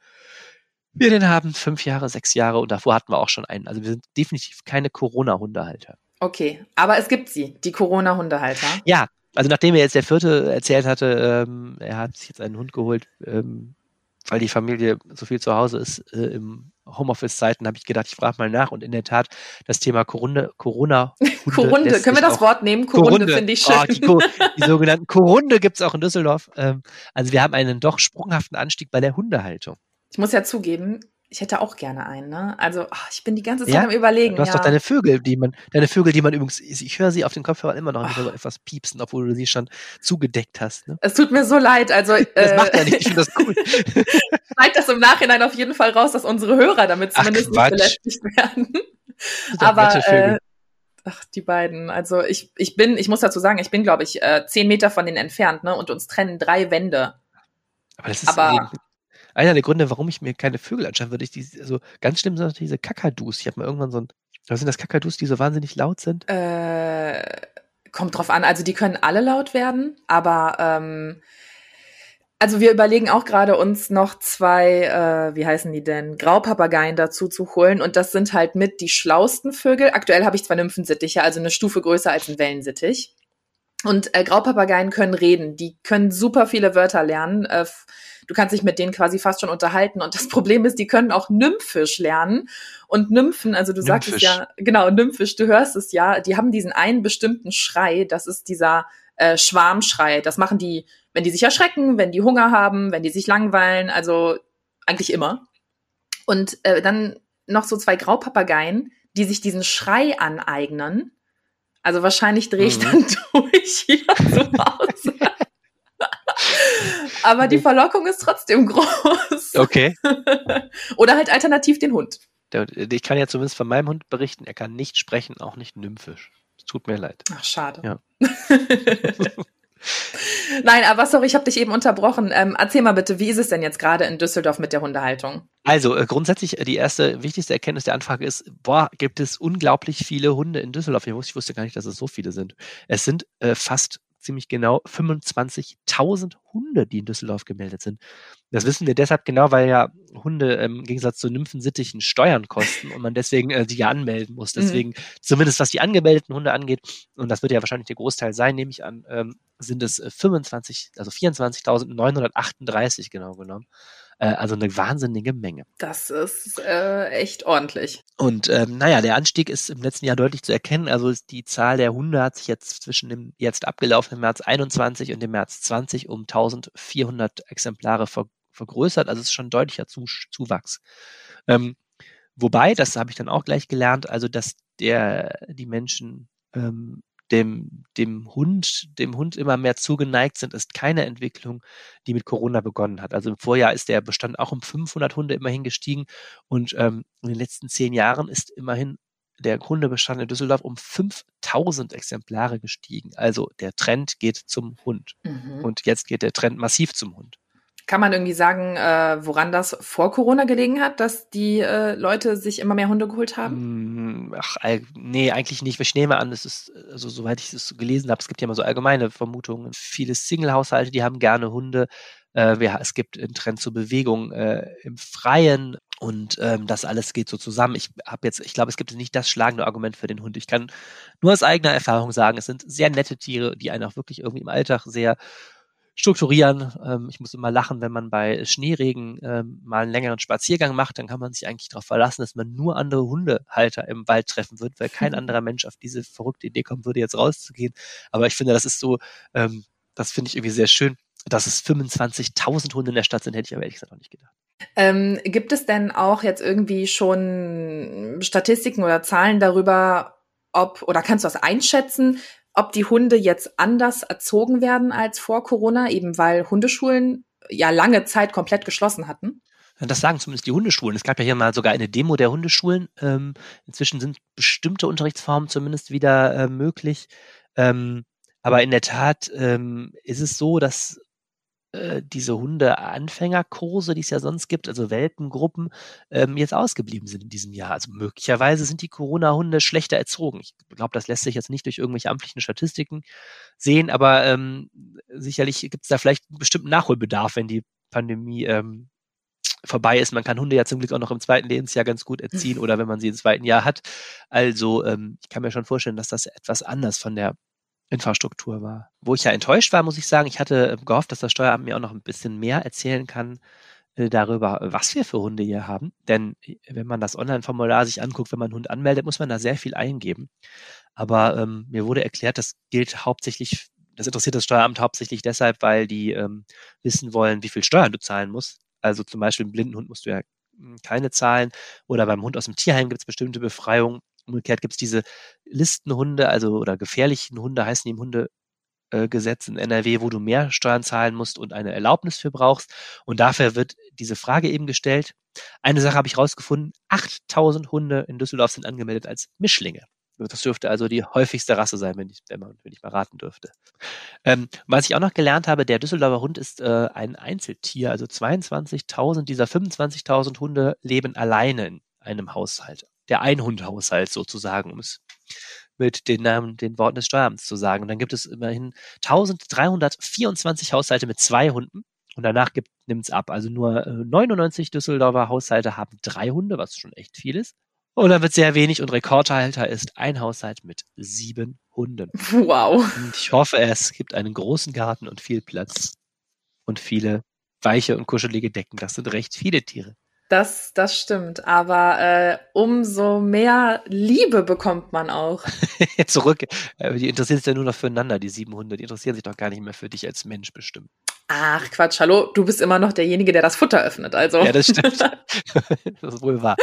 wir den haben. Fünf Jahre, sechs Jahre und davor hatten wir auch schon einen. Also wir sind definitiv keine Corona-Hundehalter. Okay. Aber es gibt sie, die Corona-Hundehalter. Ja, also nachdem er jetzt der vierte erzählt hatte, ähm, er hat sich jetzt einen Hund geholt, ähm, weil die Familie so viel zu Hause ist äh, im Homeoffice-Zeiten, habe ich gedacht, ich frage mal nach und in der Tat das Thema Corona, Corona Korunde, lässt können wir das Wort nehmen? Korunde Korunde. finde ich schön. Oh, die, die sogenannten Korunde gibt's auch in Düsseldorf. Ähm, also wir haben einen doch sprunghaften Anstieg bei der Hundehaltung. Ich muss ja zugeben, ich hätte auch gerne einen, ne? Also, ach, ich bin die ganze Zeit Ja? am überlegen. Du hast ja. doch deine Vögel, die man, deine Vögel, die man übrigens, ich höre sie auf den Kopfhörern immer noch so etwas piepsen, obwohl du sie schon zugedeckt hast. Ne? es tut mir so leid, also Das äh, macht ja nicht, ich finde das cool. schneid das im Nachhinein auf jeden Fall raus, dass unsere Hörer damit Ach, zumindest nicht Quatsch. belästigt werden. Aber äh, ach, die beiden. Also ich, ich bin, ich muss dazu sagen, ich bin, glaube ich, äh, zehn Meter von denen entfernt, ne? Und uns trennen drei Wände. Aber das ist aber- einer der Gründe, warum ich mir keine Vögel anschauen würde. Ich die, also ganz schlimm sind natürlich diese Kakadus. Ich habe mal irgendwann so ein, was sind das Kakadus, die so wahnsinnig laut sind? Äh, kommt drauf an. Also die können alle laut werden, aber ähm, also wir überlegen auch gerade uns noch zwei, äh, wie heißen die denn, Graupapageien dazu zu holen und das sind halt mit die schlausten Vögel. Aktuell habe ich zwei Nymphensittiche, also eine Stufe größer als ein Wellensittich. Und äh, Graupapageien können reden, die können super viele Wörter lernen. Äh, du kannst dich mit denen quasi fast schon unterhalten. Und das Problem ist, die können auch Nymphisch lernen. Und Nymphen, also du sagst es Nymphisch. ja, genau, Nymphisch, du hörst es ja, die haben diesen einen bestimmten Schrei, das ist dieser äh, Schwarmschrei. Das machen die, wenn die sich erschrecken, wenn die Hunger haben, wenn die sich langweilen, also eigentlich immer. Und äh, dann noch so zwei Graupapageien, die sich diesen Schrei aneignen. Also wahrscheinlich drehe ich Mhm. dann durch hier zu Hause. Aber die Verlockung ist trotzdem groß. Okay. Oder halt alternativ den Hund. Ich kann ja zumindest von meinem Hund berichten, er kann nicht sprechen, auch nicht nymphisch. Es tut mir leid. Ach, schade. Ja. Nein, aber sorry, ich habe dich eben unterbrochen. Ähm, erzähl mal bitte, wie ist es denn jetzt gerade in Düsseldorf mit der Hundehaltung? Also äh, grundsätzlich äh, die erste wichtigste Erkenntnis der Anfrage ist, boah, gibt es unglaublich viele Hunde in Düsseldorf. Ich wusste, ich wusste gar nicht, dass es so viele sind. Es sind äh, fast ziemlich genau 25.000 Hunde, die in Düsseldorf gemeldet sind. Das wissen wir deshalb genau, weil ja Hunde ähm, im Gegensatz zu Nymphensittichen Steuern kosten und man deswegen äh, die ja anmelden muss. Mhm. Deswegen, zumindest was die angemeldeten Hunde angeht, und das wird ja wahrscheinlich der Großteil sein, nehme ich an, ähm, sind es äh, 25, also 24.938 genau genommen. Äh, also eine wahnsinnige Menge. Das ist äh, echt ordentlich. Und ähm, naja, der Anstieg ist im letzten Jahr deutlich zu erkennen. Also ist die Zahl der Hunde hat sich jetzt zwischen dem jetzt abgelaufenen März 21 und dem März 20 um 1400 Exemplare ver vergrößert. Also es ist schon ein deutlicher Zu Zuwachs. Ähm, wobei, das habe ich dann auch gleich gelernt, also dass der die Menschen ähm, dem, dem Hund, dem Hund immer mehr zugeneigt sind, ist keine Entwicklung, die mit Corona begonnen hat. Also im Vorjahr ist der Bestand auch um 500 Hunde immerhin gestiegen und ähm, in den letzten zehn Jahren ist immerhin der Hundebestand in Düsseldorf um 5000 Exemplare gestiegen. Also der Trend geht zum Hund Mhm. und jetzt geht der Trend massiv zum Hund. Kann man irgendwie sagen, äh, woran das vor Corona gelegen hat, dass die äh, Leute sich immer mehr Hunde geholt haben? Mm, ach, nee, eigentlich nicht. Ich nehme an, es ist, also soweit ich es gelesen habe, es gibt ja immer so allgemeine Vermutungen. Viele Single-Haushalte, die haben gerne Hunde. Äh, ja, es gibt einen Trend zur Bewegung äh, im Freien und ähm, das alles geht so zusammen. Ich habe jetzt, ich glaube, es gibt nicht das schlagende Argument für den Hund. Ich kann nur aus eigener Erfahrung sagen, es sind sehr nette Tiere, die einen auch wirklich irgendwie im Alltag sehr strukturieren. Ähm, ich muss immer lachen, wenn man bei Schneeregen ähm, mal einen längeren Spaziergang macht, dann kann man sich eigentlich darauf verlassen, dass man nur andere Hundehalter im Wald treffen wird, weil kein anderer Mensch auf diese verrückte Idee kommen würde, jetzt rauszugehen. Aber ich finde, das ist so, ähm, das finde ich irgendwie sehr schön. Dass es 25.000 Hunde in der Stadt sind, hätte ich aber ehrlich gesagt auch nicht gedacht. Ähm, gibt es denn auch jetzt irgendwie schon Statistiken oder Zahlen darüber, ob, oder kannst du das einschätzen, ob die Hunde jetzt anders erzogen werden als vor Corona, eben weil Hundeschulen ja lange Zeit komplett geschlossen hatten? Das sagen zumindest die Hundeschulen. Es gab ja hier mal sogar eine Demo der Hundeschulen. Ähm, inzwischen sind bestimmte Unterrichtsformen zumindest wieder äh, möglich. Ähm, aber in der Tat ähm, ist es so, dass äh, diese Hunde-Anfängerkurse, die es ja sonst gibt, also Welpengruppen, ähm, jetzt ausgeblieben sind in diesem Jahr. Also möglicherweise sind die Corona-Hunde schlechter erzogen. Ich glaube, das lässt sich jetzt nicht durch irgendwelche amtlichen Statistiken sehen, aber ähm, sicherlich gibt es da vielleicht einen bestimmten Nachholbedarf, wenn die Pandemie ähm, vorbei ist. Man kann Hunde ja zum Glück auch noch im zweiten Lebensjahr ganz gut erziehen oder wenn man sie im zweiten Jahr hat. Also ähm, ich kann mir schon vorstellen, dass das etwas anders von der Infrastruktur war. Wo ich ja enttäuscht war, muss ich sagen, ich hatte ähm, gehofft, dass das Steueramt mir auch noch ein bisschen mehr erzählen kann äh, darüber, was wir für Hunde hier haben. Denn äh, wenn man das Online-Formular sich anguckt, wenn man einen Hund anmeldet, muss man da sehr viel eingeben. Aber ähm, mir wurde erklärt, das gilt hauptsächlich, das interessiert das Steueramt hauptsächlich deshalb, weil die ähm, wissen wollen, wie viel Steuern du zahlen musst. Also zum Beispiel einen blinden Hund musst du ja hm, keine zahlen. Oder beim Hund aus dem Tierheim gibt es bestimmte Befreiungen. Umgekehrt gibt es diese Listenhunde, also oder gefährlichen Hunde heißen die im Hundegesetz in NRW, wo du mehr Steuern zahlen musst und eine Erlaubnis für brauchst. Und dafür wird diese Frage eben gestellt. Eine Sache habe ich rausgefunden. 8000 Hunde in Düsseldorf sind angemeldet als Mischlinge. Das dürfte also die häufigste Rasse sein, wenn ich, wenn man, wenn ich mal raten dürfte. Ähm, was ich auch noch gelernt habe, der Düsseldorfer Hund ist äh, ein Einzeltier. Also 22.000 dieser 25.000 Hunde leben alleine in einem Haushalt der Einhundhaushalt sozusagen, um es mit den Namen, den Worten des Steueramts zu sagen. Und dann gibt es immerhin 1324 Haushalte mit zwei Hunden. Und danach nimmt es ab. Also nur 99 äh, Düsseldorfer Haushalte haben drei Hunde, was schon echt viel ist. Und dann wird sehr wenig und Rekordhalter ist ein Haushalt mit sieben Hunden. Wow. Und ich hoffe, es gibt einen großen Garten und viel Platz und viele weiche und kuschelige Decken. Das sind recht viele Tiere. Das, das stimmt. Aber äh, umso mehr Liebe bekommt man auch. Zurück. Äh, die interessieren sich ja nur noch füreinander, die 700. Die interessieren sich doch gar nicht mehr für dich als Mensch bestimmt. Ach, Quatsch. Hallo, du bist immer noch derjenige, der das Futter öffnet. Also. Ja, das stimmt. das ist wohl wahr.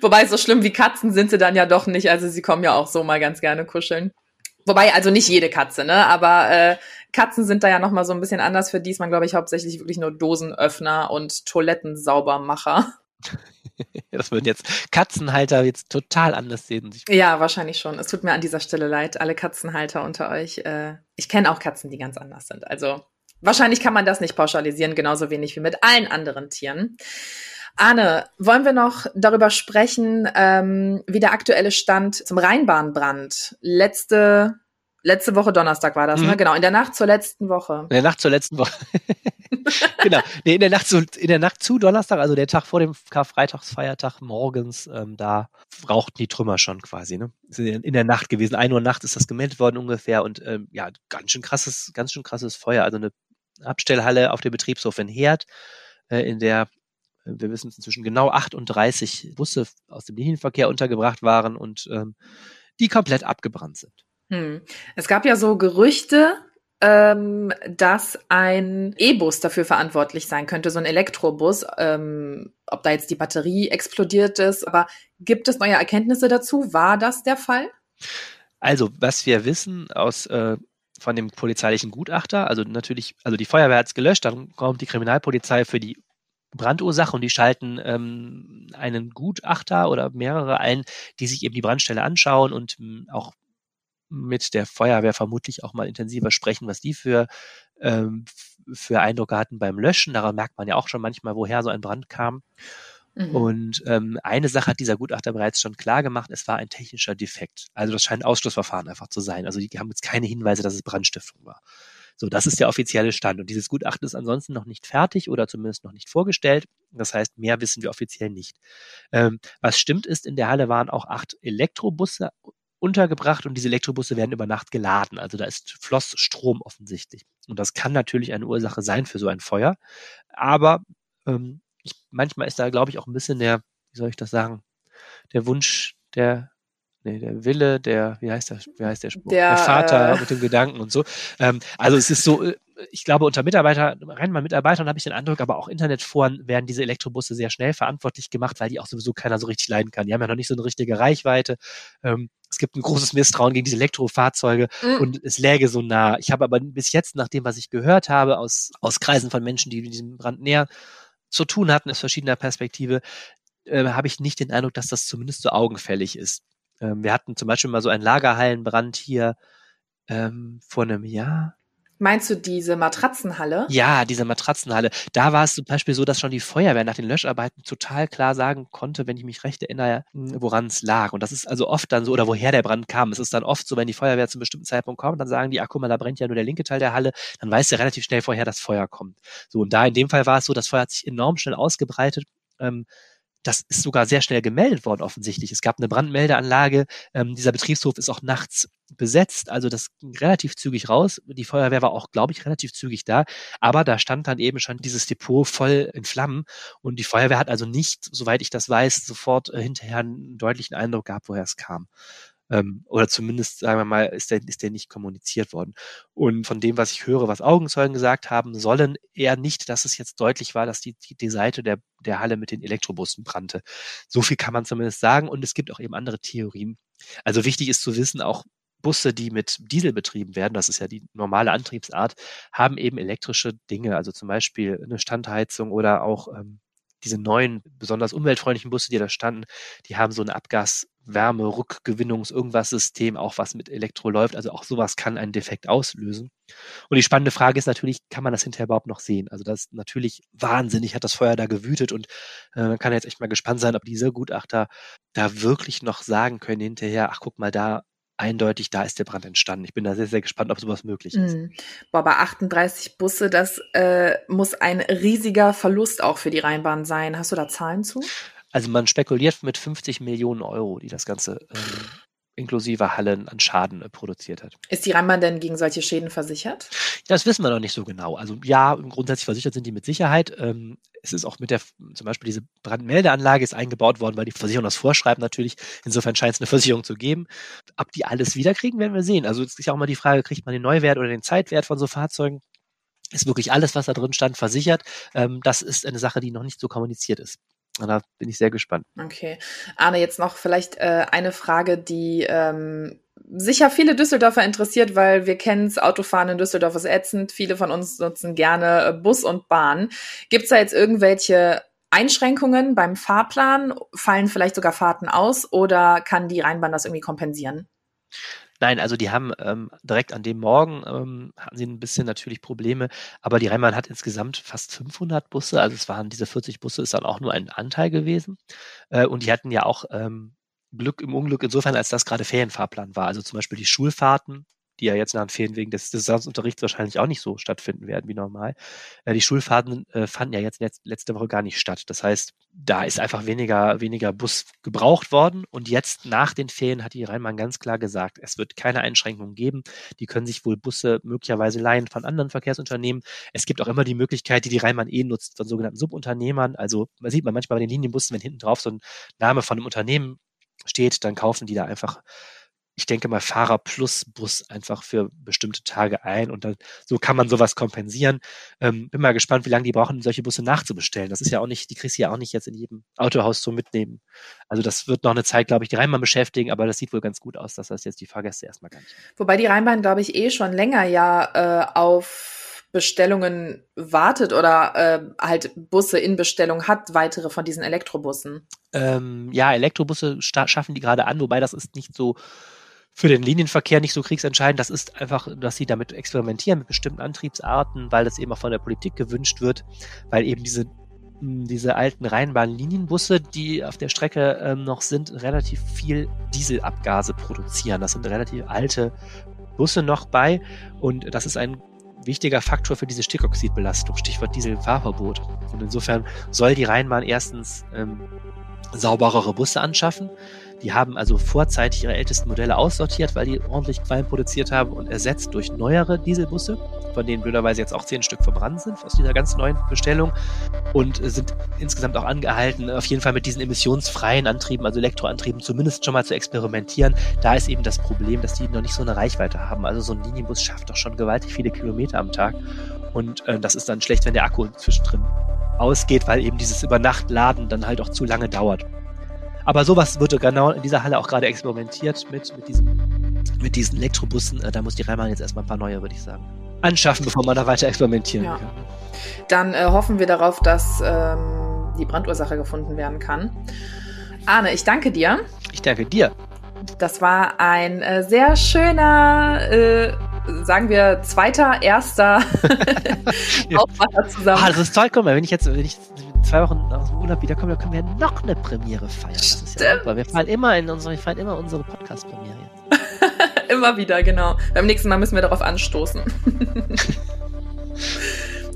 Wobei, so schlimm wie Katzen sind sie dann ja doch nicht. Also sie kommen ja auch so mal ganz gerne kuscheln. Wobei, also nicht jede Katze, ne? Aber äh, Katzen sind da ja noch mal so ein bisschen anders. Für die ist man, glaube ich, hauptsächlich wirklich nur Dosenöffner und Toilettensaubermacher. das würden jetzt Katzenhalter jetzt total anders sehen. Ja, wahrscheinlich schon. Es tut mir an dieser Stelle leid, alle Katzenhalter unter euch. Äh, ich kenne auch Katzen, die ganz anders sind. Also wahrscheinlich kann man das nicht pauschalisieren, genauso wenig wie mit allen anderen Tieren. Arne, wollen wir noch darüber sprechen, ähm, wie der aktuelle Stand zum Rheinbahnbrand letzte Letzte Woche Donnerstag war das, ne? mhm. ne? Genau, in der Nacht zur letzten Woche. In der Nacht zur letzten Woche. genau. Nee, in der Nacht zu, in der Nacht zu Donnerstag, also der Tag vor dem Karfreitagsfeiertag morgens, ähm, da rauchten die Trümmer schon quasi, ne? In der Nacht gewesen. Ein Uhr Nacht ist das gemeldet worden ungefähr und ähm, ja, ganz schön krasses, ganz schön krasses Feuer. Also eine Abstellhalle auf dem Betriebshof in Herd, äh, in der äh, wir wissen es inzwischen genau 38 Busse aus dem Linienverkehr untergebracht waren und ähm, die komplett abgebrannt sind. Hm. Es gab ja so Gerüchte, ähm, dass ein E-Bus dafür verantwortlich sein könnte, so ein Elektrobus, ähm, ob da jetzt die Batterie explodiert ist. Aber gibt es neue Erkenntnisse dazu? War das der Fall? Also, was wir wissen aus äh, von dem polizeilichen Gutachter, also natürlich, also die Feuerwehr hat es gelöscht, dann kommt die Kriminalpolizei für die Brandursache und die schalten ähm, einen Gutachter oder mehrere ein, die sich eben die Brandstelle anschauen und ähm, auch mit der Feuerwehr vermutlich auch mal intensiver sprechen, was die für ähm, für Eindrücke hatten beim Löschen. Daran merkt man ja auch schon manchmal, woher so ein Brand kam. Mhm. Und ähm, eine Sache hat dieser Gutachter bereits schon klar gemacht, es war ein technischer Defekt. Also das scheint ein Ausschlussverfahren einfach zu sein. Also die haben jetzt keine Hinweise, dass es Brandstiftung war. So, das ist der offizielle Stand. Und dieses Gutachten ist ansonsten noch nicht fertig oder zumindest noch nicht vorgestellt. Das heißt, mehr wissen wir offiziell nicht. Ähm, was stimmt ist, in der Halle waren auch acht Elektrobusse untergebracht und diese Elektrobusse werden über Nacht geladen. Also da ist Floss Strom offensichtlich. Und das kann natürlich eine Ursache sein für so ein Feuer. Aber ähm, ich, manchmal ist da, glaube ich, auch ein bisschen der, wie soll ich das sagen, der Wunsch der nee, der Wille, der, wie heißt der, wie heißt der Spruch? Der, der Vater äh, mit dem Gedanken und so. Ähm, also es ist so, äh, ich glaube, unter Mitarbeiter, rein mal Mitarbeitern habe ich den Eindruck, aber auch Internetforen werden diese Elektrobusse sehr schnell verantwortlich gemacht, weil die auch sowieso keiner so richtig leiden kann. Die haben ja noch nicht so eine richtige Reichweite. Ähm, es gibt ein großes Misstrauen gegen diese Elektrofahrzeuge mhm. und es läge so nah. Ich habe aber bis jetzt, nach dem, was ich gehört habe, aus, aus Kreisen von Menschen, die mit diesem Brand näher zu tun hatten, aus verschiedener Perspektive, äh, habe ich nicht den Eindruck, dass das zumindest so augenfällig ist. Ähm, wir hatten zum Beispiel mal so einen Lagerhallenbrand hier ähm, vor einem Jahr. Meinst du diese Matratzenhalle? Ja, diese Matratzenhalle. Da war es zum Beispiel so, dass schon die Feuerwehr nach den Löscharbeiten total klar sagen konnte, wenn ich mich recht erinnere, hm, woran es lag. Und das ist also oft dann so, oder woher der Brand kam. Es ist dann oft so, wenn die Feuerwehr zu einem bestimmten Zeitpunkt kommt, dann sagen die, ach guck mal, da brennt ja nur der linke Teil der Halle, dann weiß der relativ schnell vorher, dass Feuer kommt. So, und da in dem Fall war es so, das Feuer hat sich enorm schnell ausgebreitet. Ähm, das ist sogar sehr schnell gemeldet worden offensichtlich. Es gab eine Brandmeldeanlage. Ähm, dieser Betriebshof ist auch nachts besetzt, also das ging relativ zügig raus. Die Feuerwehr war auch, glaube ich, relativ zügig da. Aber da stand dann eben schon dieses Depot voll in Flammen und die Feuerwehr hat also nicht, soweit ich das weiß, sofort äh, hinterher einen deutlichen Eindruck gehabt, woher es kam. Ähm, oder zumindest, sagen wir mal, ist der, ist der nicht kommuniziert worden. Und von dem, was ich höre, was Augenzeugen gesagt haben, sollen eher nicht, dass es jetzt deutlich war, dass die, die, die Seite der, der Halle mit den Elektrobussen brannte. So viel kann man zumindest sagen. Und es gibt auch eben andere Theorien. Also wichtig ist zu wissen, auch Busse, die mit Diesel betrieben werden, das ist ja die normale Antriebsart, haben eben elektrische Dinge, also zum Beispiel eine Standheizung oder auch ähm, diese neuen, besonders umweltfreundlichen Busse, die da standen, die haben so ein Abgaswärme, Rückgewinnungs, irgendwas System, auch was mit Elektro läuft. Also auch sowas kann einen Defekt auslösen. Und die spannende Frage ist natürlich, kann man das hinterher überhaupt noch sehen? Also das ist natürlich wahnsinnig, hat das Feuer da gewütet und äh, man kann jetzt echt mal gespannt sein, ob diese Gutachter da wirklich noch sagen können hinterher, ach guck mal, da eindeutig, da ist der Brand entstanden. Ich bin da sehr, sehr gespannt, ob sowas möglich ist. Mhm. Boah, bei 38 Busse, das äh, muss ein riesiger Verlust auch für die Rheinbahn sein. Hast du da Zahlen zu? Also man spekuliert mit 50 Millionen Euro, die das Ganze ähm, inklusive Hallen an Schaden äh, produziert hat. Ist die Rheinbahn denn gegen solche Schäden versichert? Das wissen wir noch nicht so genau. Also ja, grundsätzlich versichert sind die mit Sicherheit. Ähm, es ist auch mit der, zum Beispiel diese Brandmeldeanlage ist eingebaut worden, weil die Versicherung das vorschreibt natürlich. Insofern scheint es eine Versicherung zu geben. Ob die alles wiederkriegen, werden wir sehen. Also es ist ja auch mal die Frage, kriegt man den Neuwert oder den Zeitwert von so Fahrzeugen? Ist wirklich alles, was da drin stand, versichert? Ähm, das ist eine Sache, die noch nicht so kommuniziert ist. Und da bin ich sehr gespannt. Okay. Arne, jetzt noch vielleicht äh, eine Frage, die ähm, sicher viele Düsseldorfer interessiert, weil wir kennen es, Autofahren in Düsseldorf ist ätzend. Viele von uns nutzen gerne äh, Bus und Bahn. Gibt es da jetzt irgendwelche Einschränkungen beim Fahrplan? Fallen vielleicht sogar Fahrten aus oder kann die Rheinbahn das irgendwie kompensieren? Nein, also die haben ähm, direkt an dem Morgen ähm, hatten sie ein bisschen natürlich Probleme, aber die Rheinbahn hat insgesamt fast 500 Busse, also es waren diese 40 Busse ist dann auch nur ein Anteil gewesen äh, und die hatten ja auch ähm, Glück im Unglück insofern, als das gerade Ferienfahrplan war. Also zum Beispiel die Schulfahrten die ja jetzt nach den Ferien wegen des Distanzunterrichts wahrscheinlich auch nicht so stattfinden werden wie normal. Äh, die Schulfahrten äh, fanden ja jetzt letzt, letzte Woche gar nicht statt. Das heißt, da ist einfach weniger, weniger Bus gebraucht worden. Und jetzt nach den Ferien hat die Rheinbahn ganz klar gesagt, es wird keine Einschränkungen geben. Die können sich wohl Busse möglicherweise leihen von anderen Verkehrsunternehmen. Es gibt auch immer die Möglichkeit, die die Rheinbahn eh nutzt, von sogenannten Subunternehmern. Also man sieht man manchmal bei den Linienbussen, wenn hinten drauf so ein Name von einem Unternehmen steht, dann kaufen die da einfach ich denke mal, Fahrer plus Bus einfach für bestimmte Tage ein und dann, so kann man sowas kompensieren. Ähm, bin mal gespannt, wie lange die brauchen, solche Busse nachzubestellen. Das ist ja auch nicht, die kriegst du ja auch nicht jetzt in jedem Autohaus so mitnehmen. Also das wird noch eine Zeit, glaube ich, die Rheinbahn beschäftigen, aber das sieht wohl ganz gut aus, dass das jetzt die Fahrgäste erstmal gar nicht. Wobei die Rheinbahn, glaube ich, eh schon länger ja äh, auf Bestellungen wartet oder äh, halt Busse in Bestellung hat, weitere von diesen Elektrobussen. Ähm, ja, Elektrobusse schaffen die gerade an, wobei das ist nicht so für den Linienverkehr nicht so kriegsentscheidend. Das ist einfach, dass sie damit experimentieren mit bestimmten Antriebsarten, weil das eben auch von der Politik gewünscht wird, weil eben diese diese alten Rheinbahn-Linienbusse, die auf der Strecke ähm, noch sind, relativ viel Dieselabgase produzieren. Das sind relativ alte Busse noch bei und das ist ein wichtiger Faktor für diese Stickoxidbelastung, Stichwort Dieselfahrverbot. Und insofern soll die Rheinbahn erstens ähm, sauberere Busse anschaffen. Die haben also vorzeitig ihre ältesten Modelle aussortiert, weil die ordentlich Qualm produziert haben und ersetzt durch neuere Dieselbusse, von denen blöderweise jetzt auch zehn Stück verbrannt sind aus dieser ganz neuen Bestellung und sind insgesamt auch angehalten, auf jeden Fall mit diesen emissionsfreien Antrieben, also Elektroantrieben, zumindest schon mal zu experimentieren. Da ist eben das Problem, dass die noch nicht so eine Reichweite haben. Also so ein Linienbus schafft doch schon gewaltig viele Kilometer am Tag und äh, das ist dann schlecht, wenn der Akku zwischendrin ausgeht, weil eben dieses Übernachtladen dann halt auch zu lange dauert. Aber sowas wird genau in dieser Halle auch gerade experimentiert mit, mit, diesem, mit diesen Elektrobussen. Äh, da muss die Reimann jetzt erstmal ein paar neue, würde ich sagen, anschaffen, bevor man da weiter experimentieren ja. kann. Dann äh, hoffen wir darauf, dass ähm, die Brandursache gefunden werden kann. Arne, ich danke dir. Ich danke dir. Das war ein äh, sehr schöner, äh, sagen wir, zweiter, erster Aufwacher zusammen. Ah, das ist toll. Guck mal, wenn ich jetzt, wenn ich zwei Wochen aus dem Urlaub wiederkommen, dann können wir noch eine Premiere feiern. Das ist ja super. Wir fallen immer in unsere, wir feiern immer unsere Podcast-Premiere jetzt. immer wieder, genau. Beim nächsten Mal müssen wir darauf anstoßen.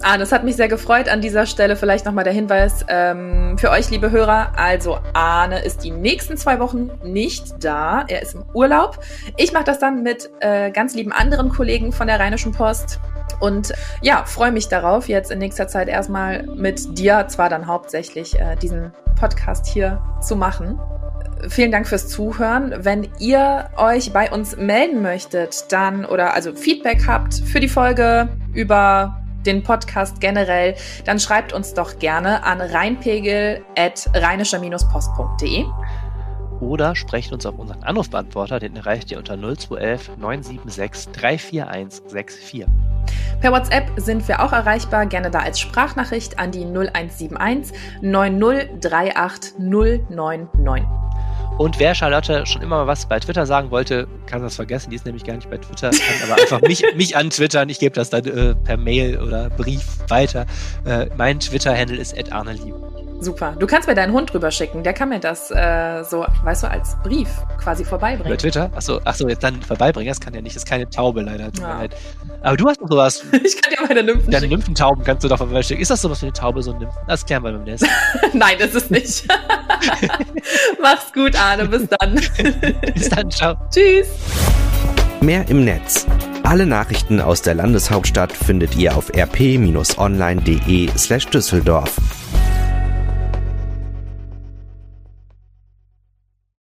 Ah, das hat mich sehr gefreut. An dieser Stelle vielleicht nochmal der Hinweis ähm, für euch, liebe Hörer. Also Arne ist die nächsten zwei Wochen nicht da. Er ist im Urlaub. Ich mache das dann mit äh, ganz lieben anderen Kollegen von der Rheinischen Post. Und ja, freue mich darauf, jetzt in nächster Zeit erstmal mit dir, zwar dann hauptsächlich, äh, diesen Podcast hier zu machen. Vielen Dank fürs Zuhören. Wenn ihr euch bei uns melden möchtet, dann oder also Feedback habt für die Folge über den Podcast generell, dann schreibt uns doch gerne an rheinpegel.rheinischer-post.de. Oder sprecht uns auf unseren Anrufbeantworter, den erreicht ihr unter 0211 976 341 64. Per WhatsApp sind wir auch erreichbar, gerne da als Sprachnachricht an die 0171 9038 099. Und wer Charlotte schon immer mal was bei Twitter sagen wollte, kann das vergessen. Die ist nämlich gar nicht bei Twitter, kann aber einfach mich, mich antwittern. Ich gebe das dann äh, per Mail oder Brief weiter. Äh, mein Twitter-Handle ist @arnelieb. Super. Du kannst mir deinen Hund drüber schicken. Der kann mir das äh, so, weißt du, als Brief quasi vorbeibringen. Über Twitter? Achso, achso, jetzt dann vorbeibringen. Das kann ja nicht. Das ist keine Taube leider. Ja. Aber du hast doch sowas. ich kann dir meine Nymphen Deine Nymphtauben kannst du doch vorbeischicken. Ist das sowas wie eine Taube, so ein Nymphen? Das klären wir beim nächsten Nein, das ist nicht. Mach's gut, Arne. Bis dann. Bis dann. Ciao. Tschüss. Mehr im Netz. Alle Nachrichten aus der Landeshauptstadt findet ihr auf rp-online.de slash Düsseldorf.